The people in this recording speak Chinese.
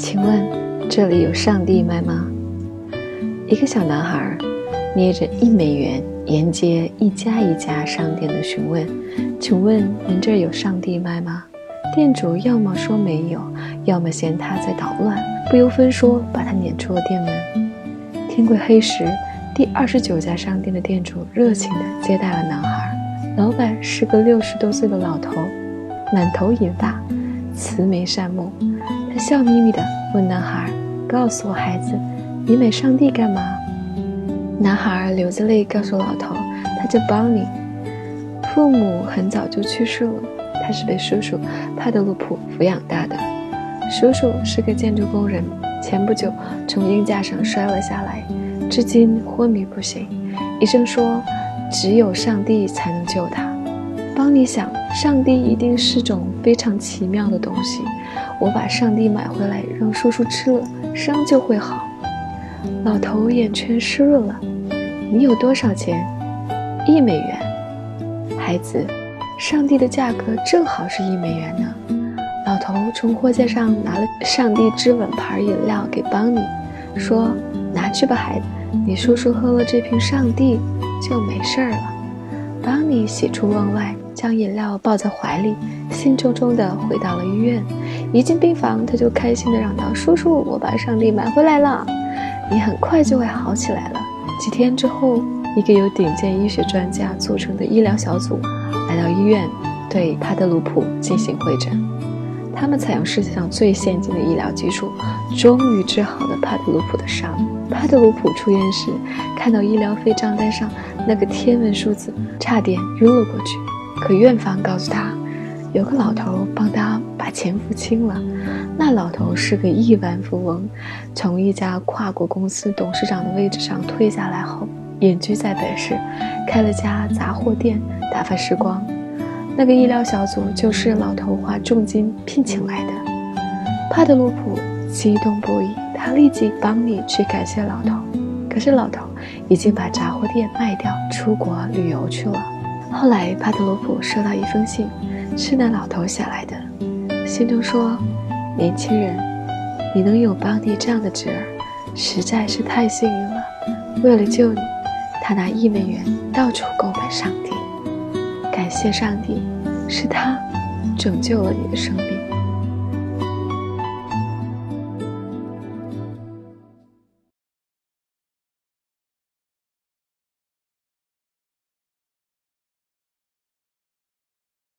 请问这里有上帝卖吗？一个小男孩捏着一美元，沿街一家一家商店的询问：“请问您这儿有上帝卖吗？”店主要么说没有，要么嫌他在捣乱，不由分说把他撵出了店门。天快黑时，第二十九家商店的店主热情地接待了男孩。老板是个六十多岁的老头，满头银发，慈眉善目。他笑眯眯地问男孩：“告诉我，孩子，你美上帝干嘛？”男孩流着泪告诉老头：“他叫邦尼，父母很早就去世了，他是被叔叔帕德鲁普抚养大的。叔叔是个建筑工人，前不久从鹰架上摔了下来，至今昏迷不醒。医生说。”只有上帝才能救他。邦尼想，上帝一定是种非常奇妙的东西。我把上帝买回来，让叔叔吃了，伤就会好。老头眼圈湿润了。你有多少钱？一美元。孩子，上帝的价格正好是一美元呢。老头从货架上拿了上帝之吻牌饮料给邦尼，说：“拿去吧，孩子。你叔叔喝了这瓶上帝。”就没事儿了。邦尼喜出望外，将饮料抱在怀里，兴冲冲地回到了医院。一进病房，他就开心地嚷道：“叔叔，我把上帝买回来了，你很快就会好起来了。”几天之后，一个由顶尖医学专家组成的医疗小组来到医院，对帕德鲁普进行会诊。他们采用世界上最先进的医疗技术，终于治好了帕德鲁普的伤。帕德鲁普出院时，看到医疗费账单上那个天文数字，差点晕了过去。可院方告诉他，有个老头帮他把钱付清了。那老头是个亿万富翁，从一家跨国公司董事长的位置上退下来后，隐居在本市，开了家杂货店，打发时光。那个医疗小组就是老头花重金聘请来的。帕特鲁普激动不已，他立即帮你去感谢老头。可是老头已经把杂货店卖掉，出国旅游去了。后来帕特罗普收到一封信，是那老头写来的。信中说：“年轻人，你能有邦尼这样的侄儿，实在是太幸运了。为了救你，他拿一美元到处购买上帝。感谢上帝。”是他拯救了你的生命。